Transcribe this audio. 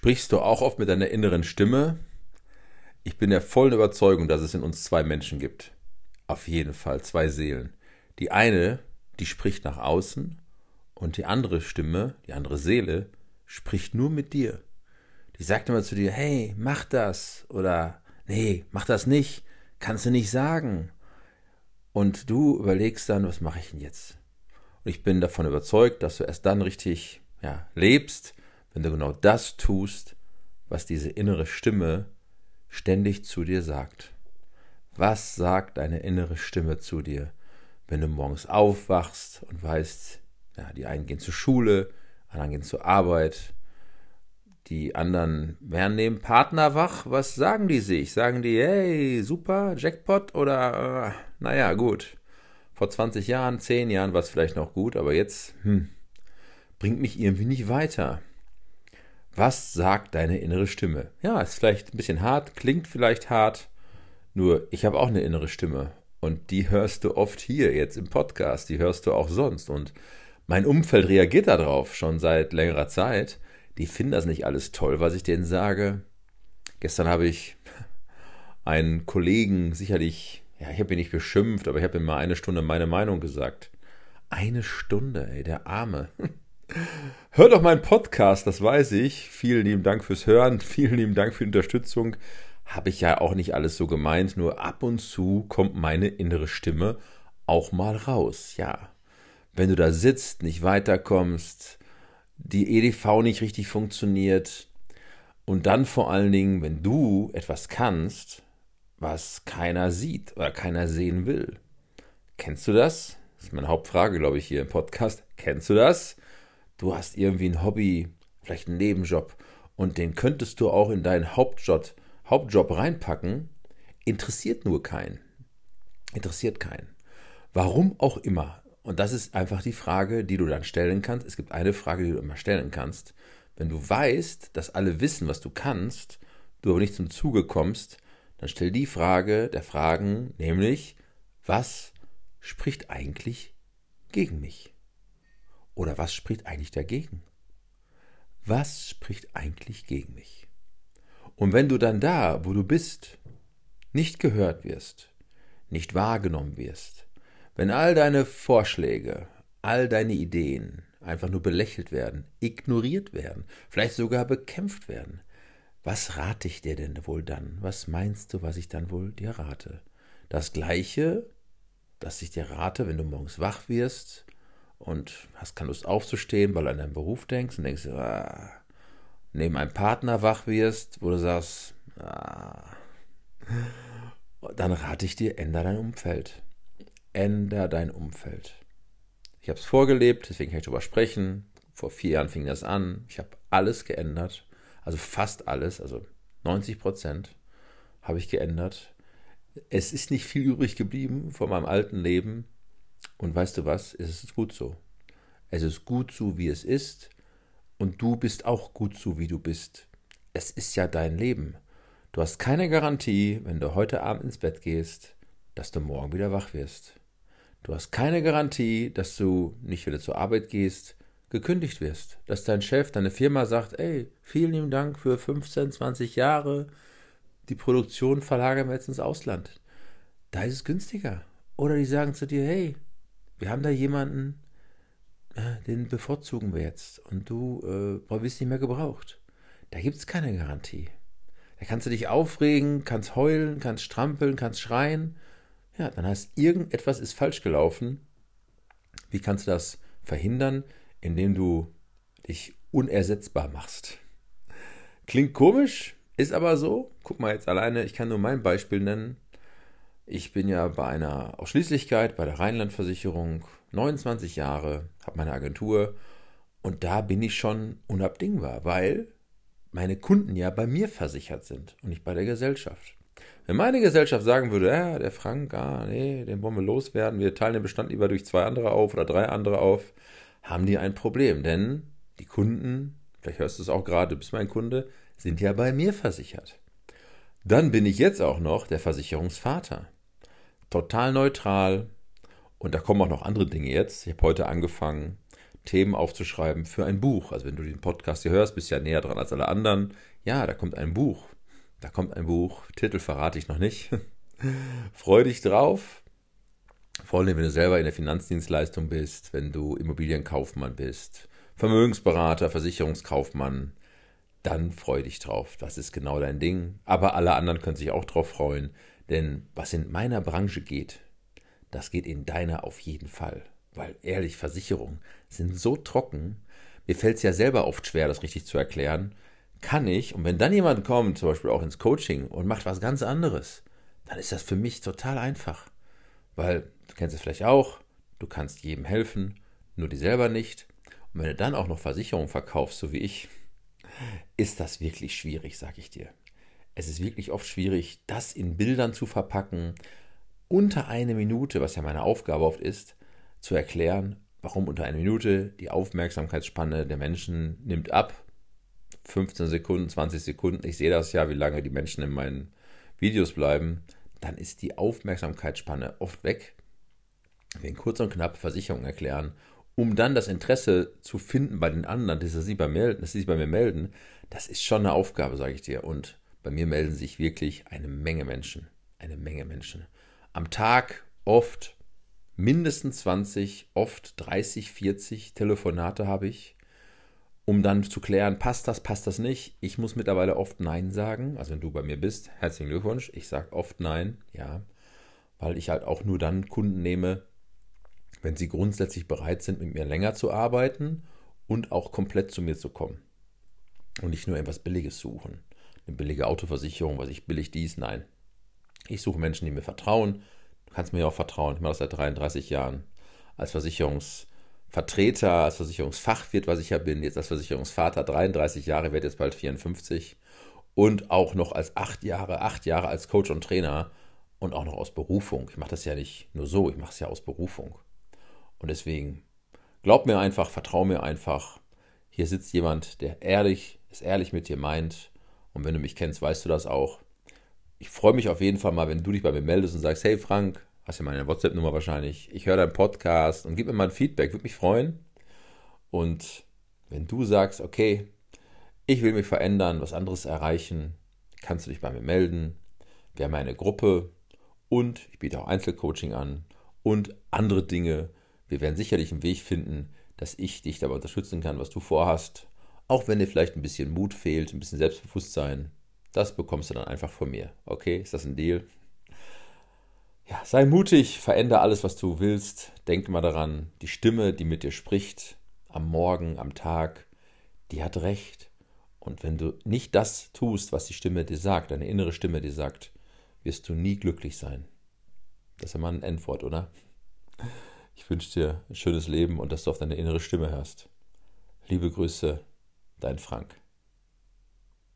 Sprichst du auch oft mit deiner inneren Stimme? Ich bin der vollen Überzeugung, dass es in uns zwei Menschen gibt. Auf jeden Fall zwei Seelen. Die eine, die spricht nach außen und die andere Stimme, die andere Seele, spricht nur mit dir. Die sagt immer zu dir, hey, mach das oder nee, mach das nicht, kannst du nicht sagen. Und du überlegst dann, was mache ich denn jetzt? Und ich bin davon überzeugt, dass du erst dann richtig ja, lebst, wenn du genau das tust, was diese innere Stimme ständig zu dir sagt. Was sagt deine innere Stimme zu dir, wenn du morgens aufwachst und weißt, ja, die einen gehen zur Schule, anderen gehen zur Arbeit, die anderen werden neben Partner wach. Was sagen die sich? Sagen die, hey, super, Jackpot oder, äh, naja, gut. Vor 20 Jahren, 10 Jahren war es vielleicht noch gut, aber jetzt, hm, bringt mich irgendwie nicht weiter. Was sagt deine innere Stimme? Ja, ist vielleicht ein bisschen hart, klingt vielleicht hart, nur ich habe auch eine innere Stimme und die hörst du oft hier jetzt im Podcast, die hörst du auch sonst und mein Umfeld reagiert darauf schon seit längerer Zeit. Die finden das nicht alles toll, was ich denen sage. Gestern habe ich einen Kollegen sicherlich, ja, ich habe ihn nicht beschimpft, aber ich habe ihm mal eine Stunde meine Meinung gesagt. Eine Stunde, ey, der Arme. Hör doch meinen Podcast, das weiß ich. Vielen lieben Dank fürs Hören, vielen lieben Dank für die Unterstützung. Habe ich ja auch nicht alles so gemeint, nur ab und zu kommt meine innere Stimme auch mal raus. Ja, wenn du da sitzt, nicht weiterkommst, die EDV nicht richtig funktioniert und dann vor allen Dingen, wenn du etwas kannst, was keiner sieht oder keiner sehen will. Kennst du das? Das ist meine Hauptfrage, glaube ich, hier im Podcast. Kennst du das? Du hast irgendwie ein Hobby, vielleicht einen Nebenjob und den könntest du auch in deinen Hauptjob, Hauptjob reinpacken, interessiert nur keinen. Interessiert keinen. Warum auch immer. Und das ist einfach die Frage, die du dann stellen kannst. Es gibt eine Frage, die du immer stellen kannst. Wenn du weißt, dass alle wissen, was du kannst, du aber nicht zum Zuge kommst, dann stell die Frage der Fragen, nämlich, was spricht eigentlich gegen mich? Oder was spricht eigentlich dagegen? Was spricht eigentlich gegen mich? Und wenn du dann da, wo du bist, nicht gehört wirst, nicht wahrgenommen wirst, wenn all deine Vorschläge, all deine Ideen einfach nur belächelt werden, ignoriert werden, vielleicht sogar bekämpft werden, was rate ich dir denn wohl dann? Was meinst du, was ich dann wohl dir rate? Das gleiche, das ich dir rate, wenn du morgens wach wirst und hast keine Lust aufzustehen, weil du an deinen Beruf denkst und denkst, ah, neben einem Partner wach wirst, wo du sagst, ah, dann rate ich dir, änder dein Umfeld. Änder dein Umfeld. Ich habe es vorgelebt, deswegen kann ich darüber sprechen. Vor vier Jahren fing das an. Ich habe alles geändert. Also fast alles, also 90 Prozent habe ich geändert. Es ist nicht viel übrig geblieben von meinem alten Leben. Und weißt du was? Es ist gut so. Es ist gut so, wie es ist. Und du bist auch gut so, wie du bist. Es ist ja dein Leben. Du hast keine Garantie, wenn du heute Abend ins Bett gehst, dass du morgen wieder wach wirst. Du hast keine Garantie, dass du nicht wieder zur Arbeit gehst, gekündigt wirst. Dass dein Chef, deine Firma sagt, ey, vielen lieben Dank für 15, 20 Jahre. Die Produktion verlagern wir jetzt ins Ausland. Da ist es günstiger. Oder die sagen zu dir, hey, wir haben da jemanden, äh, den bevorzugen wir jetzt und du äh, wirst nicht mehr gebraucht. Da gibt es keine Garantie. Da kannst du dich aufregen, kannst heulen, kannst strampeln, kannst schreien. Ja, dann heißt irgendetwas ist falsch gelaufen. Wie kannst du das verhindern? Indem du dich unersetzbar machst. Klingt komisch, ist aber so. Guck mal jetzt alleine, ich kann nur mein Beispiel nennen. Ich bin ja bei einer Ausschließlichkeit, bei der Rheinlandversicherung, 29 Jahre, habe meine Agentur und da bin ich schon unabdingbar, weil meine Kunden ja bei mir versichert sind und nicht bei der Gesellschaft. Wenn meine Gesellschaft sagen würde, ja, der Frank, ah, nee, den wollen wir loswerden, wir teilen den Bestand lieber durch zwei andere auf oder drei andere auf, haben die ein Problem, denn die Kunden, vielleicht hörst du es auch gerade, du bist mein Kunde, sind ja bei mir versichert. Dann bin ich jetzt auch noch der Versicherungsvater total neutral. Und da kommen auch noch andere Dinge jetzt. Ich habe heute angefangen, Themen aufzuschreiben für ein Buch. Also wenn du den Podcast hier hörst, bist du ja näher dran als alle anderen. Ja, da kommt ein Buch. Da kommt ein Buch. Titel verrate ich noch nicht. Freu dich drauf. Vor allem, wenn du selber in der Finanzdienstleistung bist, wenn du Immobilienkaufmann bist, Vermögensberater, Versicherungskaufmann, dann freu dich drauf. Das ist genau dein Ding. Aber alle anderen können sich auch drauf freuen. Denn was in meiner Branche geht, das geht in deiner auf jeden Fall. Weil ehrlich, Versicherungen sind so trocken. Mir fällt es ja selber oft schwer, das richtig zu erklären. Kann ich, und wenn dann jemand kommt, zum Beispiel auch ins Coaching und macht was ganz anderes, dann ist das für mich total einfach. Weil, du kennst es vielleicht auch, du kannst jedem helfen, nur dir selber nicht. Und wenn du dann auch noch Versicherungen verkaufst, so wie ich, ist das wirklich schwierig, sag ich dir. Es ist wirklich oft schwierig, das in Bildern zu verpacken, unter eine Minute, was ja meine Aufgabe oft ist, zu erklären, warum unter einer Minute die Aufmerksamkeitsspanne der Menschen nimmt ab. 15 Sekunden, 20 Sekunden, ich sehe das ja, wie lange die Menschen in meinen Videos bleiben, dann ist die Aufmerksamkeitsspanne oft weg. Wir kurz und knapp Versicherungen erklären, um dann das Interesse zu finden bei den anderen, dass sie sich bei mir melden, das ist schon eine Aufgabe, sage ich dir. Und bei mir melden sich wirklich eine Menge Menschen. Eine Menge Menschen am Tag oft mindestens 20, oft 30, 40 Telefonate habe ich, um dann zu klären, passt das, passt das nicht. Ich muss mittlerweile oft Nein sagen. Also wenn du bei mir bist, herzlichen Glückwunsch. Ich sage oft Nein, ja, weil ich halt auch nur dann Kunden nehme, wenn sie grundsätzlich bereit sind, mit mir länger zu arbeiten und auch komplett zu mir zu kommen. Und nicht nur etwas Billiges suchen. Eine billige Autoversicherung, was ich billig dies, nein. Ich suche Menschen, die mir vertrauen. Du kannst mir ja auch vertrauen. Ich mache das seit 33 Jahren. Als Versicherungsvertreter, als Versicherungsfachwirt, was ich ja bin, jetzt als Versicherungsvater 33 Jahre, werde jetzt bald 54. Und auch noch als acht Jahre, acht Jahre als Coach und Trainer und auch noch aus Berufung. Ich mache das ja nicht nur so, ich mache es ja aus Berufung. Und deswegen, glaub mir einfach, vertrau mir einfach. Hier sitzt jemand, der ehrlich, es ehrlich mit dir meint. Und wenn du mich kennst, weißt du das auch ich freue mich auf jeden Fall mal, wenn du dich bei mir meldest und sagst, hey Frank, hast ja meine WhatsApp-Nummer wahrscheinlich, ich höre deinen Podcast und gib mir mal ein Feedback, würde mich freuen. Und wenn du sagst, okay, ich will mich verändern, was anderes erreichen, kannst du dich bei mir melden. Wir haben eine Gruppe und ich biete auch Einzelcoaching an und andere Dinge. Wir werden sicherlich einen Weg finden, dass ich dich dabei unterstützen kann, was du vorhast. Auch wenn dir vielleicht ein bisschen Mut fehlt, ein bisschen Selbstbewusstsein. Das bekommst du dann einfach von mir. Okay, ist das ein Deal? Ja, sei mutig, verändere alles, was du willst. Denk mal daran, die Stimme, die mit dir spricht, am Morgen, am Tag, die hat recht. Und wenn du nicht das tust, was die Stimme dir sagt, deine innere Stimme dir sagt, wirst du nie glücklich sein. Das ist ja mal ein Endwort, oder? Ich wünsche dir ein schönes Leben und dass du auf deine innere Stimme hörst. Liebe Grüße, dein Frank.